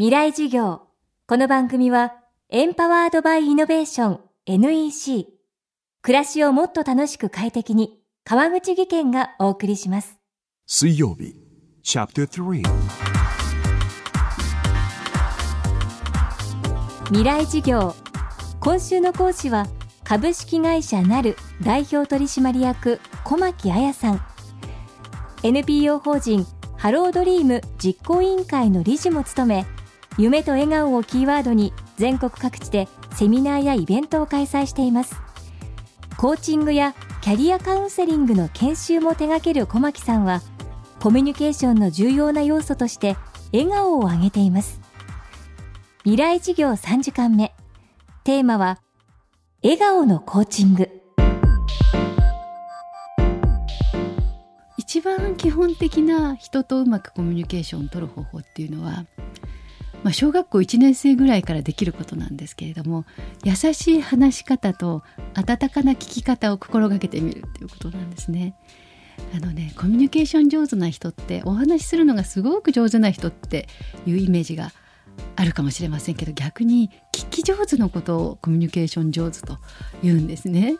未来事業。この番組は、エンパワードバイイノベーション NEC。暮らしをもっと楽しく快適に、川口義賢がお送りします。水曜日、チャプター未来事業。今週の講師は、株式会社なる代表取締役小牧彩さん。NPO 法人ハロードリーム実行委員会の理事も務め、夢と笑顔をキーワードに全国各地でセミナーやイベントを開催しています。コーチングやキャリアカウンセリングの研修も手掛ける小牧さんはコミュニケーションの重要な要素として笑顔を挙げています。未来事業3時間目。テーマは笑顔のコーチング。一番基本的な人とうまくコミュニケーションを取る方法っていうのはまあ、小学校1年生ぐらいからできることなんですけれども優しい話し方と温かな聞き方を心がけてみるっていうことなんですね。あのねコミュニケーション上手な人ってお話しするのがすごく上手な人っていうイメージがあるかもしれませんけど逆に聞き上手のことをコミュニケーション上手と言うんですね。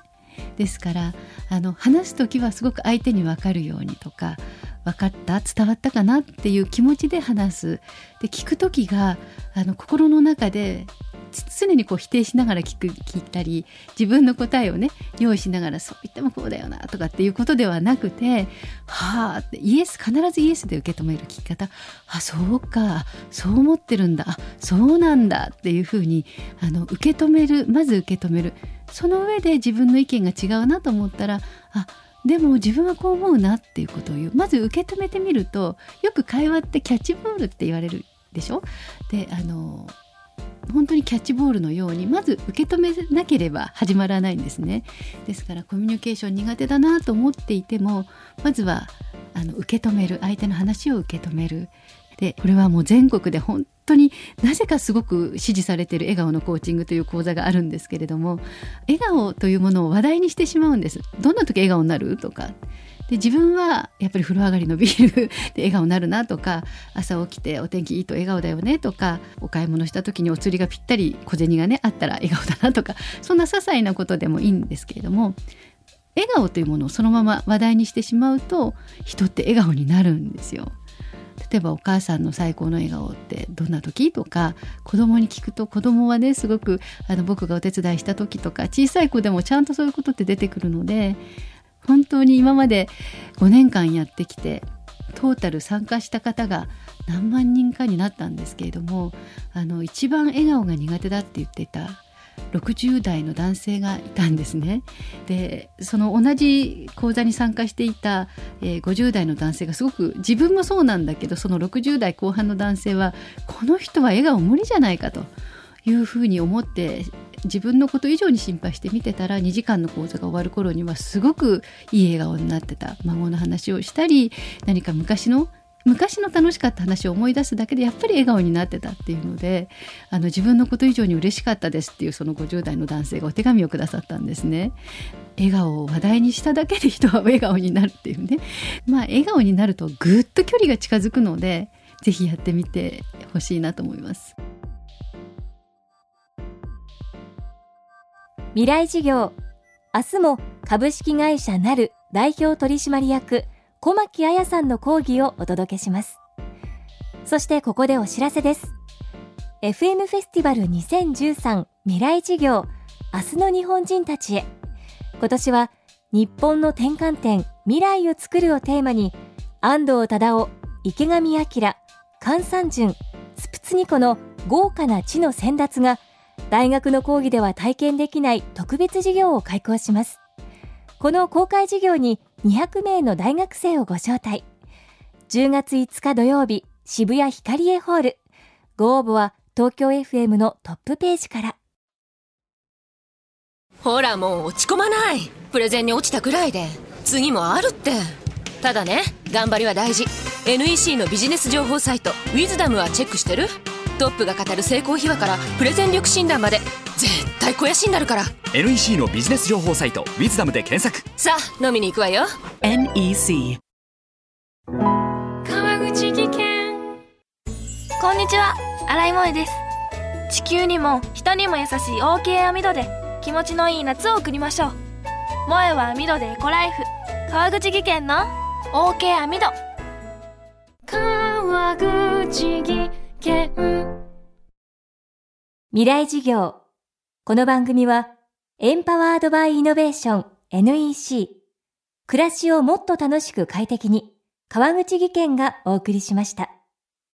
ですからあの話す時はすごく相手に分かるようにとか分かった伝わったかなっていう気持ちで話す。で聞く時があの心の中で常にこう否定しながら聞く聞いたり自分の答えをね用意しながらそう言ってもこうだよなとかっていうことではなくてはあってイエス必ずイエスで受け止める聞き方。あそうか。そう思ってるんだ。そうなんだっていうふうにあの受け止めるまず受け止める。その上で自分の意見が違うなと思ったらあでも自分はこう思うなっていうことを言う。まず受け止めてみるとよく会話ってキャッチボールって言われるでしょ？であの本当にキャッチボールのようにまず受け止めなければ始まらないんですね。ですからコミュニケーション苦手だなと思っていてもまずはあの受け止める相手の話を受け止める。でこれはもう全国で本当になぜかすごく支持されてる笑顔のコーチングという講座があるんですけれども笑顔というものを話題にしてしまうんですどんな時笑顔になるとかで自分はやっぱり風呂上がりのビールで笑顔になるなとか朝起きてお天気いいと笑顔だよねとかお買い物した時にお釣りがぴったり小銭がねあったら笑顔だなとかそんな些細なことでもいいんですけれども笑顔というものをそのまま話題にしてしまうと人って笑顔になるんですよ。例えばお母さんの最高の笑顔ってどんな時？とか子供に聞くと子供はねすごくあの僕がお手伝いした時とか小さい子でもちゃんとそういうことって出てくるので本当に今まで5年間やってきてトータル参加した方が何万人かになったんですけれどもあの一番笑顔が苦手だって言ってた60代の男性がいたんですね。でその同じ講座に参加していた、えー、50代の男性がすごく自分もそうなんだけどその60代後半の男性はこの人は笑顔無理じゃないかというふうに思って自分のこと以上に心配して見てたら2時間の講座が終わる頃にはすごくいい笑顔になってた孫の話をしたり何か昔の昔の楽しかった話を思い出すだけでやっぱり笑顔になってたっていうのであの自分のこと以上に嬉しかったですっていうその50代の男性がお手紙をくださったんですね。笑顔を話題にしただけで人は笑顔になるっていうねまあ笑顔になるとぐっと距離が近づくので是非やってみてほしいなと思います。未来事業明日も株式会社なる代表取締役小牧彩さんの講義をお届けします。そしてここでお知らせです。FM フェスティバル2013未来事業明日の日本人たちへ。今年は日本の転換点未来を作るをテーマに安藤忠雄池上彰菅三淳スプツニコの豪華な地の先達が大学の講義では体験できない特別授業を開講します。この公開授業に200名の大学生をご招待。10月5日土曜日渋谷ヒカリエホール。ご応募は東京 FM のトップページから。ほらもう落ち込まない。プレゼンに落ちたくらいで。次もあるって。ただね頑張りは大事。NEC のビジネス情報サイト「ウィズダムはチェックしてる。トップが語る成功秘話からプレゼン力診断まで。絶対肥やしになるから。NEC のビジネス情報サイト「ウィズダムで検索。さあ飲みに行くわよ。NEC 川口技研。こんにちは。新井萌です。地球にも人にも優しい OK 網戸で気持ちのいい夏を送りましょう。萌えは網戸でエコライフ。川口技研の OK 網戸。川口技研。未来事業この番組はエンパワードバイイノベーション NEC 暮らしをもっと楽しく快適に川口技研がお送りしました。